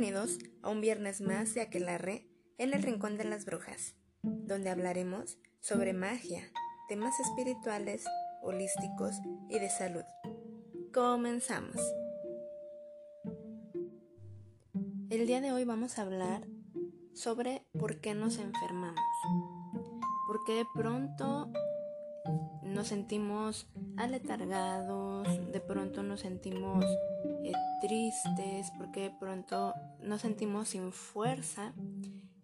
Bienvenidos a un viernes más de Aquelarre en el Rincón de las Brujas, donde hablaremos sobre magia, temas espirituales, holísticos y de salud. Comenzamos. El día de hoy vamos a hablar sobre por qué nos enfermamos. Por qué de pronto nos sentimos aletargados, de pronto nos sentimos eh, tristes, porque de pronto nos sentimos sin fuerza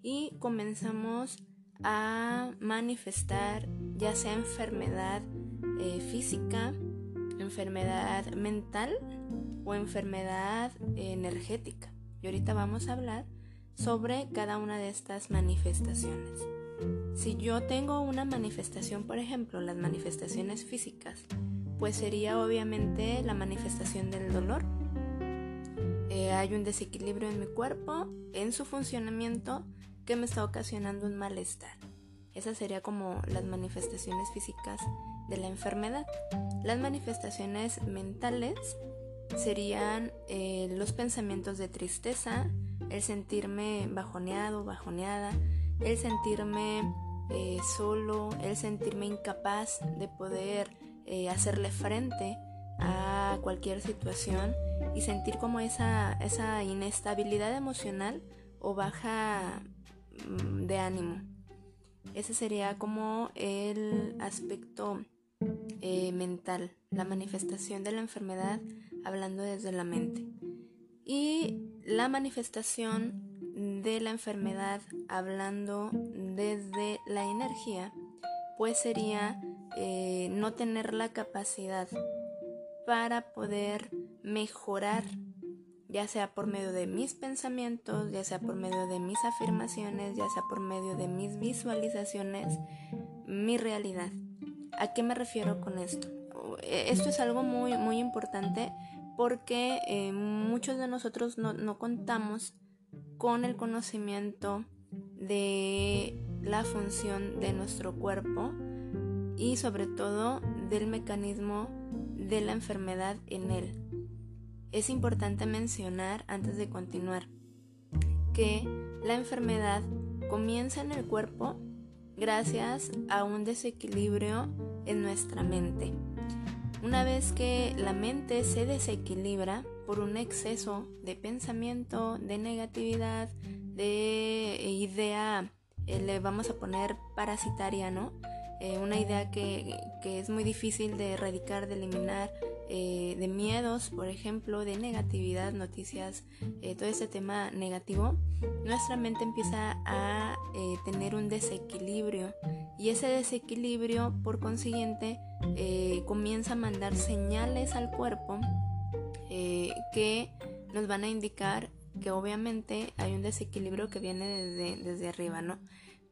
y comenzamos a manifestar ya sea enfermedad eh, física, enfermedad mental o enfermedad energética. Y ahorita vamos a hablar sobre cada una de estas manifestaciones. Si yo tengo una manifestación, por ejemplo, las manifestaciones físicas, pues sería obviamente la manifestación del dolor. Hay un desequilibrio en mi cuerpo, en su funcionamiento, que me está ocasionando un malestar. Esas serían como las manifestaciones físicas de la enfermedad. Las manifestaciones mentales serían eh, los pensamientos de tristeza, el sentirme bajoneado, bajoneada, el sentirme eh, solo, el sentirme incapaz de poder eh, hacerle frente a cualquier situación y sentir como esa, esa inestabilidad emocional o baja mm, de ánimo. Ese sería como el aspecto eh, mental, la manifestación de la enfermedad hablando desde la mente. Y la manifestación de la enfermedad hablando desde la energía, pues sería eh, no tener la capacidad para poder mejorar, ya sea por medio de mis pensamientos, ya sea por medio de mis afirmaciones, ya sea por medio de mis visualizaciones, mi realidad. ¿A qué me refiero con esto? Esto es algo muy, muy importante porque eh, muchos de nosotros no, no contamos con el conocimiento de la función de nuestro cuerpo y sobre todo del mecanismo de la enfermedad en él. Es importante mencionar antes de continuar que la enfermedad comienza en el cuerpo gracias a un desequilibrio en nuestra mente. Una vez que la mente se desequilibra por un exceso de pensamiento, de negatividad, de idea, eh, le vamos a poner parasitaria, ¿no? Eh, una idea que, es muy difícil de erradicar, de eliminar, eh, de miedos, por ejemplo, de negatividad, noticias, todo ese tema negativo, nuestra mente empieza a tener un desequilibrio y ese desequilibrio, por consiguiente, comienza a mandar señales al cuerpo que nos van a indicar que obviamente hay un desequilibrio que viene desde, desde arriba, ¿no?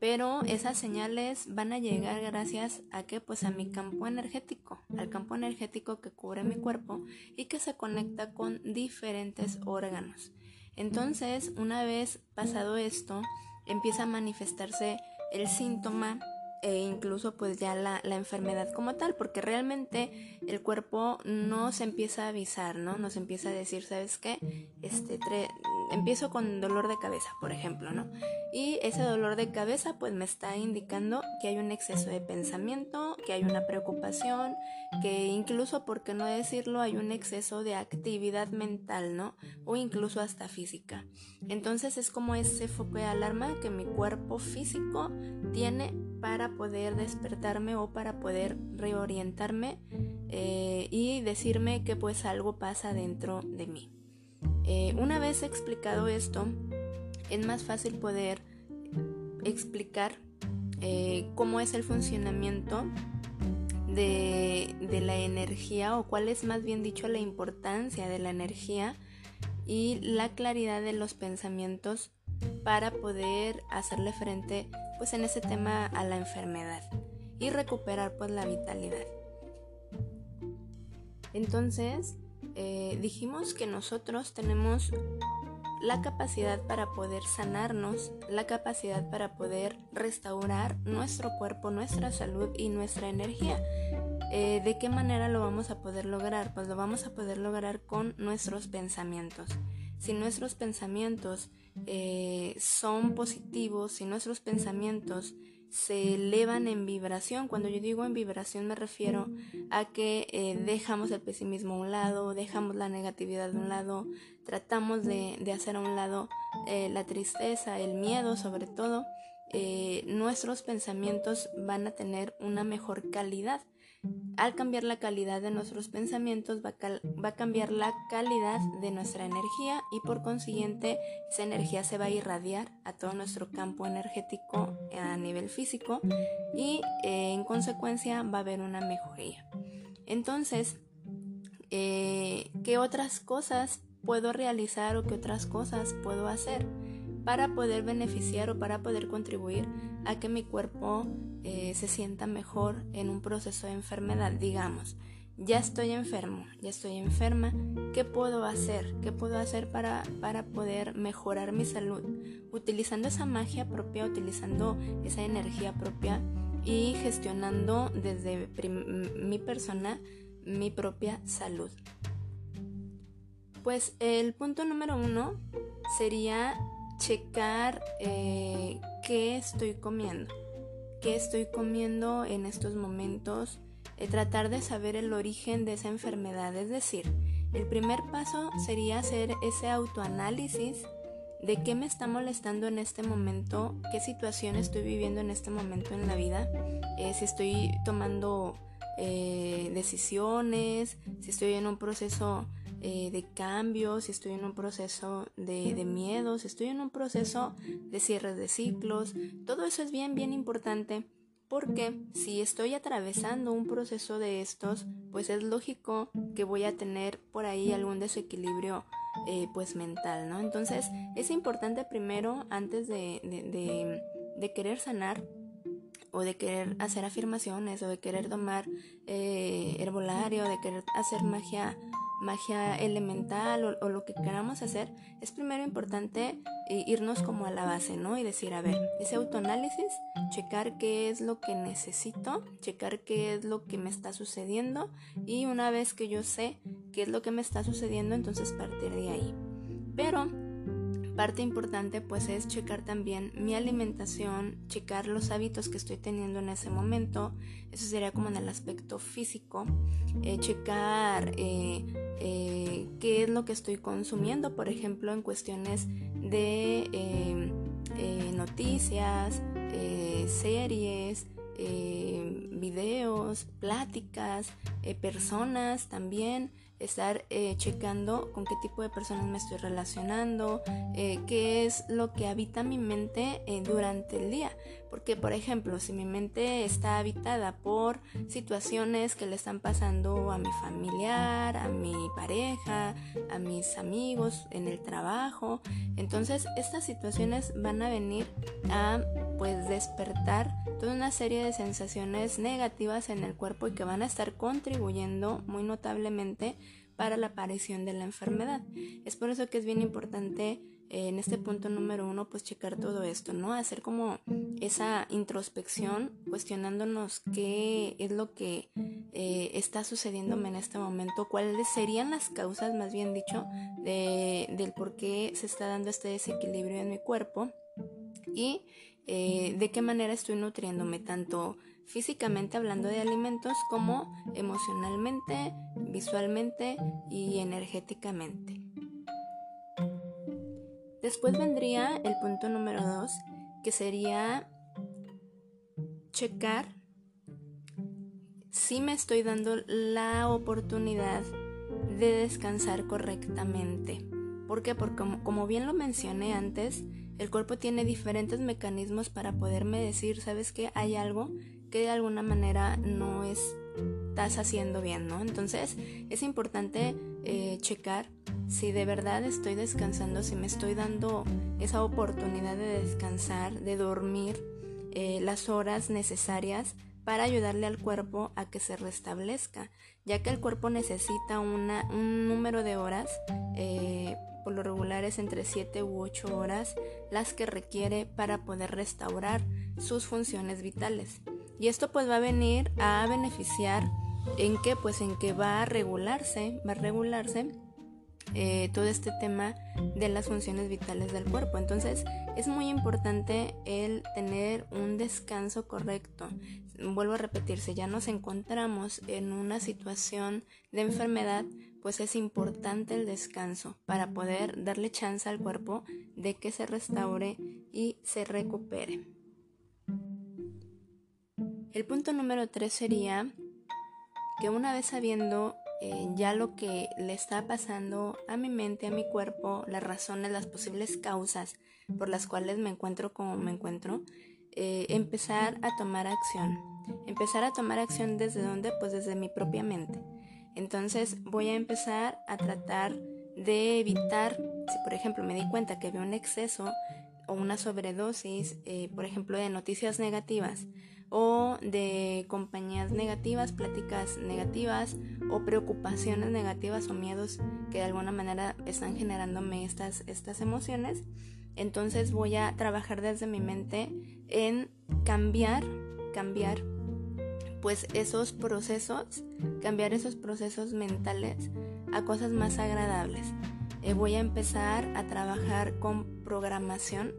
Pero esas señales van a llegar gracias a que pues a mi campo energético, al campo energético que cubre mi cuerpo y que se conecta con diferentes órganos. Entonces, una vez pasado esto, empieza a manifestarse el síntoma e incluso pues ya la, la, enfermedad como tal, porque realmente el cuerpo no se empieza a avisar, ¿no? Nos empieza a decir, ¿sabes qué? Este, empiezo con dolor de cabeza, por ejemplo, ¿no? Y ese dolor de cabeza pues me está indicando que hay un exceso de pensamiento, que hay una preocupación, que incluso, por qué no decirlo, hay un exceso de actividad mental, ¿no? O incluso hasta física. Entonces es como ese foco de alarma que mi cuerpo físico tiene para poder despertarme o para poder reorientarme eh, y decirme que pues algo pasa dentro de mí. Eh, una vez explicado esto, es más fácil poder explicar eh, cómo es el funcionamiento de, de, la energía o cuál es más bien dicho la importancia de la energía y la claridad de los pensamientos para poder hacerle frente pues en ese tema a la enfermedad y recuperar pues la vitalidad. Entonces, eh, dijimos que nosotros tenemos la capacidad para poder sanarnos, la capacidad para poder restaurar nuestro cuerpo, nuestra salud y nuestra energía. Eh, ¿De qué manera lo vamos a poder lograr? Pues lo vamos a poder lograr con nuestros pensamientos. si nuestros pensamientos eh, son positivos, si nuestros pensamientos se elevan en vibración. Cuando yo digo en vibración me refiero a que eh, dejamos el pesimismo a un lado, dejamos la negatividad de un lado, tratamos de, hacer a un lado eh, la tristeza, el miedo sobre todo. Eh, nuestros pensamientos van a tener una mejor calidad. Al cambiar la calidad de nuestros pensamientos va a, cambiar la calidad de nuestra energía y por consiguiente esa energía se va a irradiar a todo nuestro campo energético a nivel físico y eh, en consecuencia va a haber una mejoría. Entonces, eh, ¿qué otras cosas puedo realizar o qué otras cosas puedo hacer para poder beneficiar o para poder contribuir a que mi cuerpo eh, se sienta mejor en un proceso de enfermedad. Digamos, ya estoy enfermo, ya estoy enferma, ¿qué puedo hacer? ¿Qué puedo hacer para, para poder mejorar mi salud? Utilizando esa magia propia, utilizando esa energía propia y gestionando desde mi persona mi propia salud. Pues el punto número uno sería checar eh, qué estoy comiendo qué estoy comiendo en estos momentos, eh, tratar de saber el origen de esa enfermedad. Es decir, el primer paso sería hacer ese autoanálisis de qué me está molestando en este momento, qué situación estoy viviendo en este momento en la vida, eh, si estoy tomando decisiones, si estoy en un proceso eh, de cambios, si estoy en un proceso de, de si estoy en un proceso de cierres de ciclos. Todo eso es bien, bien importante porque si estoy atravesando un proceso de estos, pues es lógico que voy a tener por ahí algún desequilibrio eh, pues mental, ¿no? Entonces es importante primero, antes de, de, de, querer sanar, o de querer hacer afirmaciones o de querer tomar eh, herbolario, de querer hacer magia magia elemental o, lo que queramos hacer, es primero importante eh, irnos como a la base, ¿no? Y decir, a ver, ese autoanálisis, checar qué es lo que necesito, checar qué es lo que me está sucediendo y una vez que yo sé qué es lo que me está sucediendo, entonces partir de ahí. Pero Parte importante pues es checar también mi alimentación, checar los hábitos que estoy teniendo en ese momento, eso sería como en el aspecto físico, eh, checar eh, eh, qué es lo que estoy consumiendo, por ejemplo en cuestiones de noticias, series, videos, pláticas, personas también estar eh, checando con qué tipo de personas me estoy relacionando, eh, qué es lo que habita mi mente eh, durante el día. Porque, por ejemplo, si mi mente está habitada por situaciones que le están pasando a mi familiar, a mi pareja, a mis amigos, en el trabajo, entonces estas situaciones van a venir a pues despertar toda una serie de sensaciones negativas en el cuerpo y que van a estar contribuyendo muy notablemente para la aparición de la enfermedad. Es por eso que es bien importante en este punto número uno, pues checar todo esto, ¿no? Hacer como esa introspección, cuestionándonos qué es lo que eh, está sucediéndome en este momento, cuáles serían las causas, más bien dicho, de, del por qué se está dando este desequilibrio en mi cuerpo y eh, de qué manera estoy nutriéndome, tanto físicamente hablando de alimentos como emocionalmente, visualmente y energéticamente. Después vendría el punto número dos, que sería checar si me estoy dando la oportunidad de descansar correctamente. ¿Por qué? Porque como, como, bien lo mencioné antes, el cuerpo tiene diferentes mecanismos para poderme decir, ¿sabes qué? Hay algo que de alguna manera no estás haciendo bien, ¿no? Entonces es importante eh, checar si de verdad estoy descansando, si me estoy dando esa oportunidad de descansar, de dormir eh, las horas necesarias para ayudarle al cuerpo a que se restablezca, ya que el cuerpo necesita un número de horas, eh, por lo regular es entre 7 u 8 horas, las que requiere para poder restaurar sus funciones vitales. Y esto pues va a venir a beneficiar en que pues en que va a regularse, va a regularse eh, todo este tema de las funciones vitales del cuerpo. Entonces es muy importante el tener un descanso correcto. Vuelvo a repetir, si ya nos encontramos en una situación de enfermedad, pues es importante el descanso para poder darle chance al cuerpo de que se restaure y se recupere. El punto número tres sería que una vez sabiendo eh, ya lo que le está pasando a mi mente, a mi cuerpo, las razones, las posibles causas por las cuales me encuentro como me encuentro, eh, empezar a tomar acción. Empezar a tomar acción desde dónde? Pues desde mi propia mente. Entonces voy a empezar a tratar de evitar, si por ejemplo me di cuenta que había un exceso o una sobredosis, eh, por ejemplo, de noticias negativas, o de compañías negativas, pláticas negativas o preocupaciones negativas o miedos que de alguna manera están generándome estas, estas emociones. Entonces voy a trabajar desde mi mente en cambiar, cambiar pues esos procesos, cambiar esos procesos mentales a cosas más agradables. Eh, voy a empezar a trabajar con programación,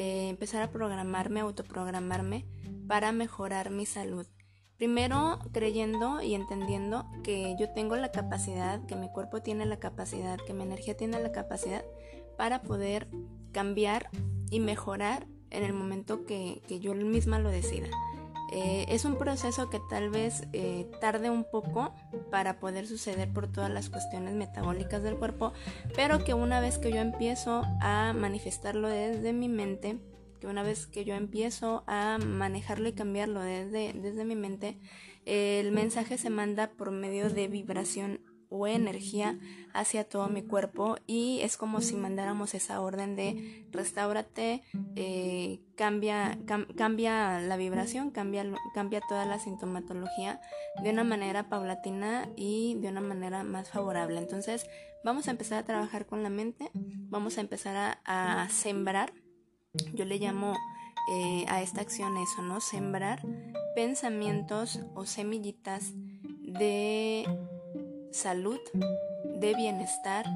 eh, empezar a programarme, autoprogramarme para mejorar mi salud. Primero creyendo y entendiendo que yo tengo la capacidad, que mi cuerpo tiene la capacidad, que mi energía tiene la capacidad para poder cambiar y mejorar en el momento que, yo misma lo decida. Eh, es un proceso que tal vez eh, tarde un poco para poder suceder por todas las cuestiones metabólicas del cuerpo, pero que una vez que yo empiezo a manifestarlo desde mi mente, que una vez que yo empiezo a manejarlo y cambiarlo desde, desde mi mente, el mensaje se manda por medio de vibración o energía hacia todo mi cuerpo y es como si mandáramos esa orden de restaurate, eh, cambia, cambia la vibración, cambia, cambia toda la sintomatología de una manera paulatina y de una manera más favorable. Entonces vamos a empezar a trabajar con la mente, vamos a empezar a, sembrar yo le llamo eh, a esta acción eso, ¿no? Sembrar pensamientos o semillitas de salud, de bienestar,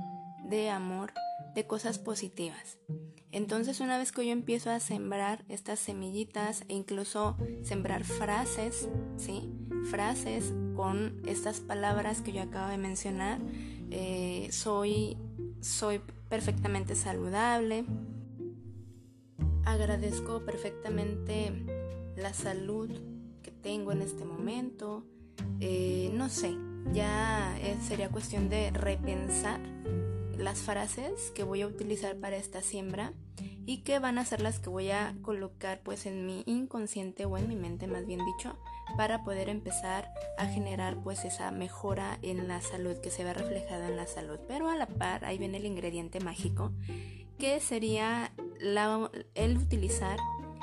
de amor, de cosas positivas. Entonces una vez que yo empiezo a sembrar estas semillitas e incluso sembrar frases, ¿sí? Frases con estas palabras que yo acabo de mencionar, eh, soy, soy perfectamente saludable, agradezco perfectamente la salud que tengo en este momento. Eh, no sé, ya eh, sería cuestión de repensar las frases que voy a utilizar para esta siembra y que van a ser las que voy a colocar pues en mi inconsciente o en mi mente más bien dicho para poder empezar a generar pues esa mejora en la salud que se ve reflejada en la salud pero a la par ahí viene el ingrediente mágico que sería el utilizar,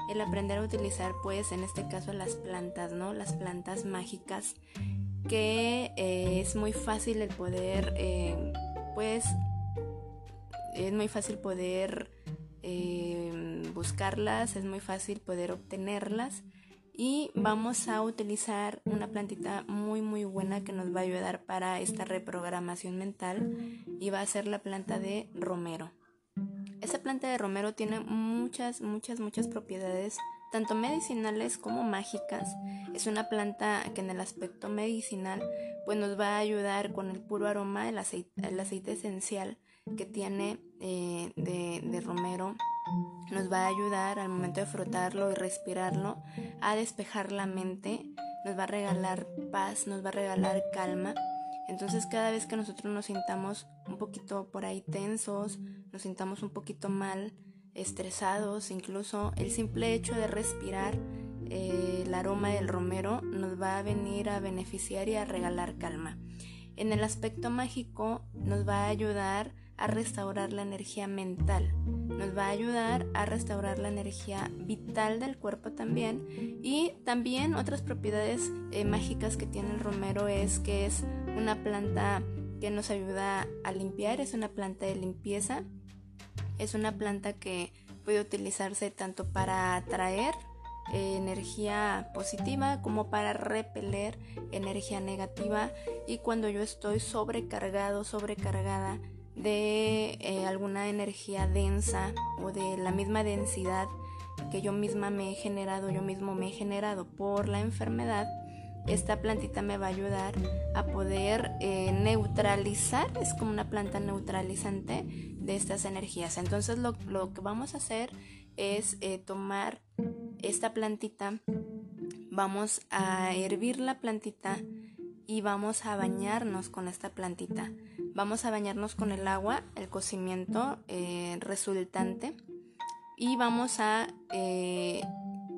el aprender a utilizar, pues en este caso las plantas, ¿no? Las plantas mágicas, que eh, es muy fácil el poder, eh, pues, es muy fácil poder eh, buscarlas, es muy fácil poder obtenerlas y vamos a utilizar una plantita muy muy buena que nos va a ayudar para esta reprogramación mental y va a ser la planta de romero. Esta planta de romero tiene muchas, muchas, muchas propiedades, tanto medicinales como mágicas. Es una planta que en el aspecto medicinal pues nos va a ayudar con el puro aroma, el aceite, el aceite esencial que tiene eh, de, de romero. Nos va a ayudar al momento de frotarlo y respirarlo a despejar la mente. Nos va a regalar paz, nos va a regalar calma entonces cada vez que nosotros nos sintamos un poquito por ahí tensos, nos sintamos un poquito mal, estresados, incluso el simple hecho de respirar eh, el aroma del romero nos va a venir a beneficiar y a regalar calma. En el aspecto mágico nos va a ayudar a restaurar la energía mental, nos va a ayudar a restaurar la energía vital del cuerpo también y también otras propiedades eh, mágicas que tiene el romero es que es una planta que nos ayuda a limpiar, es una planta de limpieza, es una planta que puede utilizarse tanto para atraer eh, energía positiva como para repeler energía negativa. Y cuando yo estoy sobrecargado, sobrecargada de eh, alguna energía densa o de la misma densidad que yo misma me he generado, yo mismo me he generado por la enfermedad, esta plantita me va a ayudar a poder eh, neutralizar, es como una planta neutralizante de estas energías. Entonces lo, que vamos a hacer es eh, tomar esta plantita, vamos a hervir la plantita y vamos a bañarnos con esta plantita. Vamos a bañarnos con el agua, el cocimiento eh, resultante y vamos a, eh,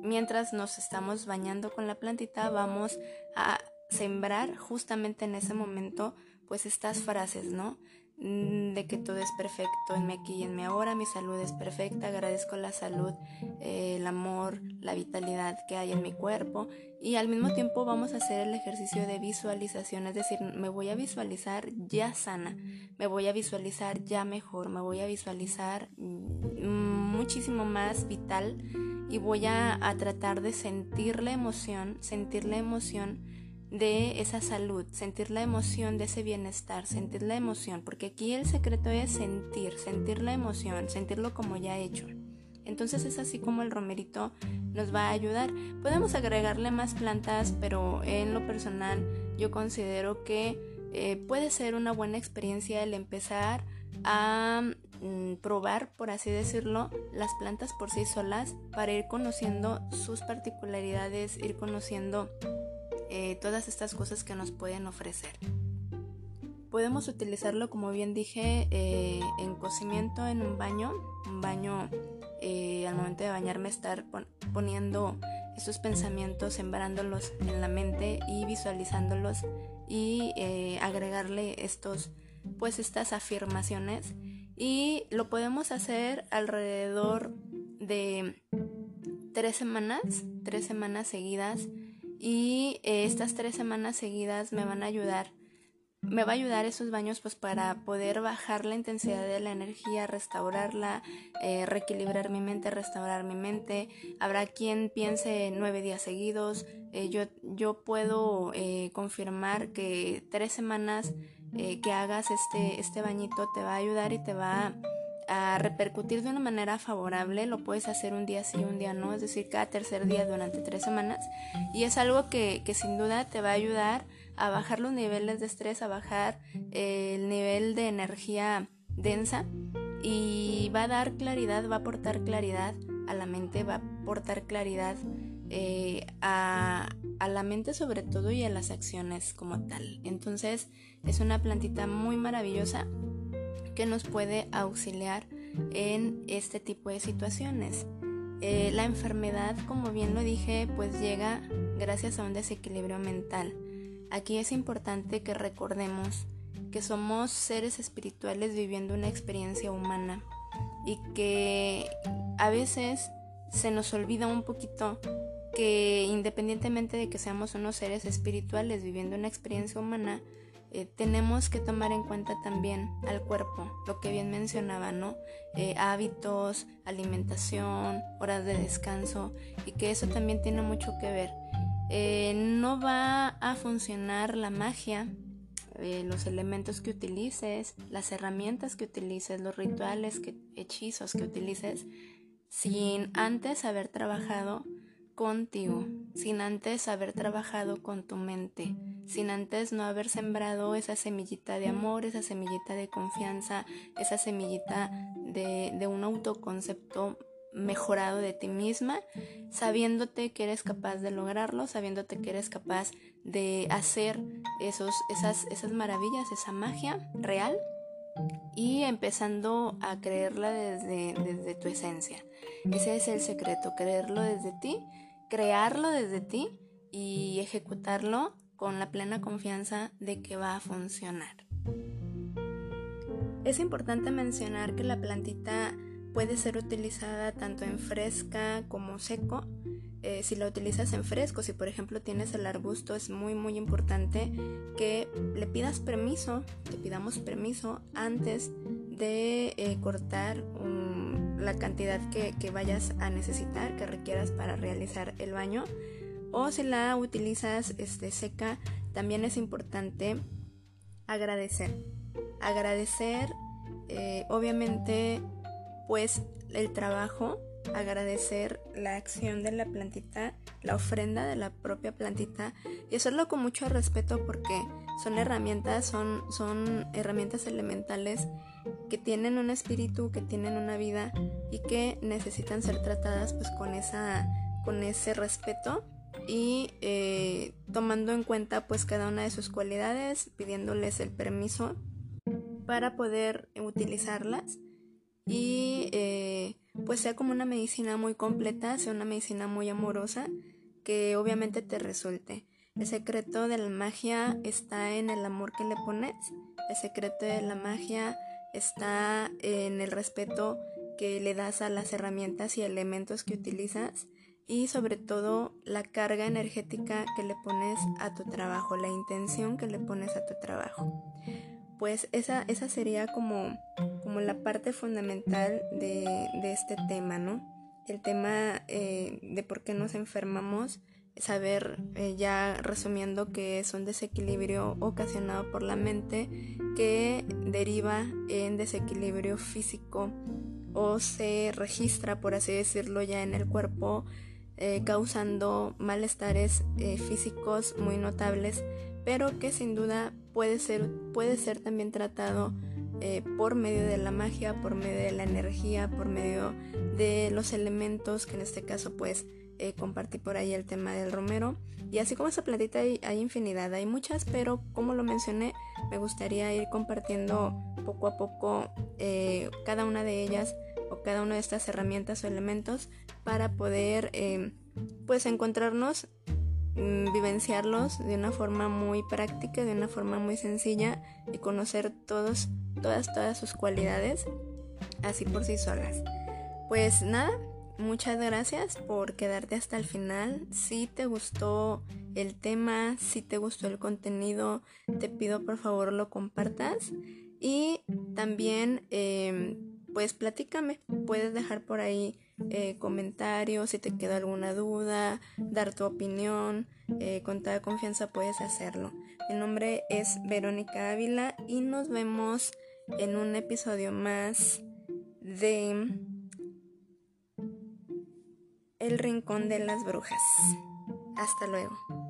mientras nos estamos bañando con la plantita, vamos a sembrar justamente en ese momento pues estas frases, ¿no? Mm, de que todo es perfecto en mi aquí y en mi ahora, mi salud es perfecta, agradezco la salud, eh, el amor, la vitalidad que hay en mi cuerpo y al mismo tiempo vamos a hacer el ejercicio de visualización, es decir, me voy a visualizar ya sana, me voy a visualizar ya mejor, me voy a visualizar mm, muchísimo más vital y voy a, a tratar de sentir la emoción, sentir la emoción de esa salud, sentir la emoción de ese bienestar, sentir la emoción, porque aquí el secreto es sentir, sentir la emoción, sentirlo como ya hecho. Entonces es así como el romerito nos va a ayudar. Podemos agregarle más plantas, pero en lo personal yo considero que eh, puede ser una buena experiencia el empezar a mm, probar, por así decirlo, las plantas por sí solas para ir conociendo sus particularidades, ir conociendo eh, todas estas cosas que nos pueden ofrecer. Podemos utilizarlo, como bien dije, eh, en cocimiento en un baño. Un baño, eh, al momento de bañarme, estar poniendo esos pensamientos, sembrándolos en la mente y visualizándolos y agregarle estos, pues estas afirmaciones. Y lo podemos hacer alrededor de tres semanas, tres semanas seguidas y eh, estas tres semanas seguidas me van a ayudar me va a ayudar esos baños pues para poder bajar la intensidad de la energía, restaurarla, eh, reequilibrar mi mente, restaurar mi mente. Habrá quien piense nueve días seguidos. Eh, yo, yo puedo confirmar que tres semanas que hagas este, este bañito te va a ayudar y te va a repercutir de una manera favorable, lo puedes hacer un día sí, un día no, es decir, cada tercer día durante tres semanas. Y es algo que, sin duda te va a ayudar a bajar los niveles de estrés, a bajar el nivel de energía densa y va a dar claridad, va a aportar claridad a la mente, va a aportar claridad eh, a la mente sobre todo y a las acciones como tal. Entonces es una plantita muy maravillosa que nos puede auxiliar en este tipo de situaciones. Eh, la enfermedad, como bien lo dije, pues llega gracias a un desequilibrio mental. Aquí es importante que recordemos que somos seres espirituales viviendo una experiencia humana y que a veces se nos olvida un poquito que independientemente de que seamos unos seres espirituales viviendo una experiencia humana, eh, tenemos que tomar en cuenta también al cuerpo, lo que bien mencionaba, ¿no? Eh, hábitos, alimentación, horas de descanso y que eso también tiene mucho que ver. Eh, no va a funcionar la magia, los elementos que utilices, las herramientas que utilices, los rituales, que, hechizos que utilices, sin antes haber trabajado contigo, sin antes haber trabajado con tu mente, sin antes no haber sembrado esa semillita de amor, esa semillita de confianza, esa semillita de, un autoconcepto mejorado de ti misma, sabiéndote que eres capaz de lograrlo, sabiéndote que eres capaz de hacer esos, esas, esas maravillas, esa magia real y empezando a creerla desde, desde tu esencia. Ese es el secreto, creerlo desde ti, crearlo desde ti y ejecutarlo con la plena confianza de que va a funcionar. Es importante mencionar que la plantita puede ser utilizada tanto en fresca como seco. Eh, si la utilizas en fresco, si por ejemplo tienes el arbusto, es muy muy importante que le pidas permiso, que pidamos permiso antes de eh, cortar la cantidad que, que vayas a necesitar, que requieras para realizar el baño o si la utilizas este, seca, también es importante agradecer. Agradecer eh, obviamente pues el trabajo, agradecer la acción de la plantita, la ofrenda de la propia plantita y hacerlo con mucho respeto porque son herramientas, son, son herramientas elementales que tienen un espíritu, que tienen una vida y que necesitan ser tratadas pues con esa con ese respeto y eh, tomando en cuenta pues cada una de sus cualidades, pidiéndoles el permiso para poder utilizarlas y eh, pues sea como una medicina muy completa, sea una medicina muy amorosa que obviamente te resulte. El secreto de la magia está en el amor que le pones, el secreto de la magia está en el respeto que le das a las herramientas y elementos que utilizas y sobre todo la carga energética que le pones a tu trabajo, la intención que le pones a tu trabajo. Pues esa, esa sería como, como la parte fundamental de, este tema, ¿no? El tema eh, de por qué nos enfermamos, saber eh, ya resumiendo que es un desequilibrio ocasionado por la mente que deriva en desequilibrio físico o se registra, por así decirlo, ya en el cuerpo eh, causando malestares físicos muy notables, pero que sin duda puede ser, puede ser también tratado eh, por medio de la magia, por medio de la energía, por medio de los elementos, que en este caso pues compartí por ahí el tema del romero. Y así como esa plantita hay, infinidad, hay muchas, pero como lo mencioné, me gustaría ir compartiendo poco a poco cada una de ellas o cada una de estas herramientas o elementos para poder eh, pues encontrarnos, vivenciarlos de una forma muy práctica, de una forma muy sencilla y conocer todos, todas, todas sus cualidades así por sí solas. Pues nada, muchas gracias por quedarte hasta el final. Si te gustó el tema, si te gustó el contenido, te pido por favor lo compartas. Y también, em, pues platícame, puedes dejar por ahí eh, comentarios, si te queda alguna duda, dar tu opinión, eh, con toda confianza puedes hacerlo. Mi nombre es Verónica Ávila y nos vemos en un episodio más de El Rincón de las Brujas. Hasta luego.